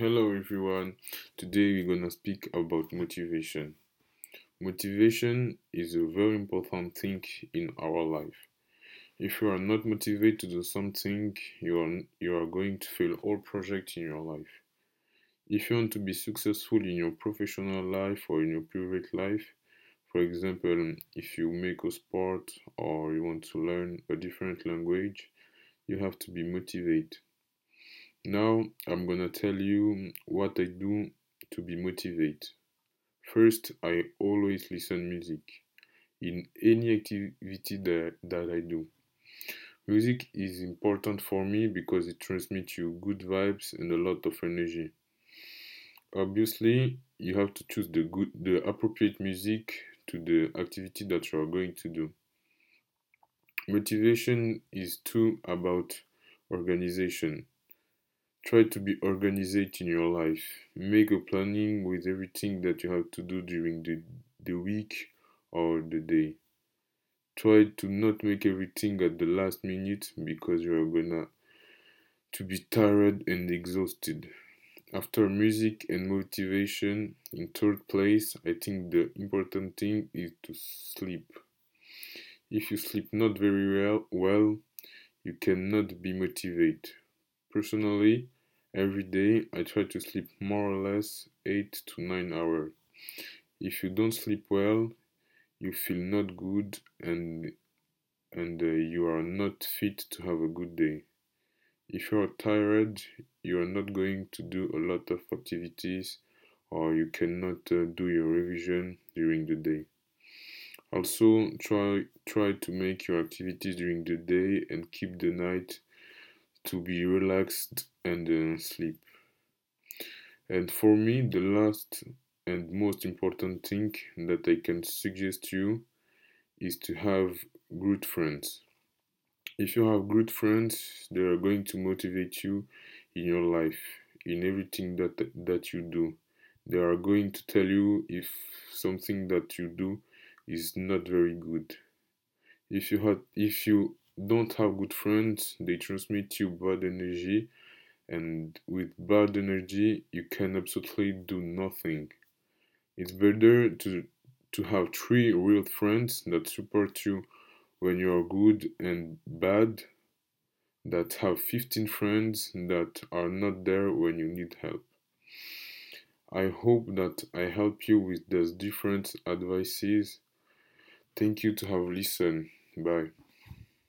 Hello everyone. Today we're gonna speak about motivation. Motivation is a very important thing in our life. If you are not motivated to do something, you are you are going to fail all projects in your life. If you want to be successful in your professional life or in your private life, for example, if you make a sport or you want to learn a different language, you have to be motivated. Now I'm gonna tell you what I do to be motivated. First, I always listen music in any activity that, that I do. Music is important for me because it transmits you good vibes and a lot of energy. Obviously, you have to choose the good the appropriate music to the activity that you are going to do. Motivation is too about organization. Try to be organized in your life. Make a planning with everything that you have to do during the, the week or the day. Try to not make everything at the last minute because you are gonna to be tired and exhausted. After music and motivation, in third place, I think the important thing is to sleep. If you sleep not very well, well you cannot be motivated. Personally, every day I try to sleep more or less 8 to 9 hours. If you don't sleep well, you feel not good and and uh, you are not fit to have a good day. If you are tired, you are not going to do a lot of activities or you cannot uh, do your revision during the day. Also, try try to make your activities during the day and keep the night to be relaxed and uh, sleep. And for me, the last and most important thing that I can suggest to you is to have good friends. If you have good friends, they are going to motivate you in your life, in everything that that you do. They are going to tell you if something that you do is not very good. If you have if you don't have good friends, they transmit you bad energy, and with bad energy, you can absolutely do nothing. It's better to to have three real friends that support you when you are good and bad, that have 15 friends that are not there when you need help. I hope that I help you with those different advices. Thank you to have listened. Bye.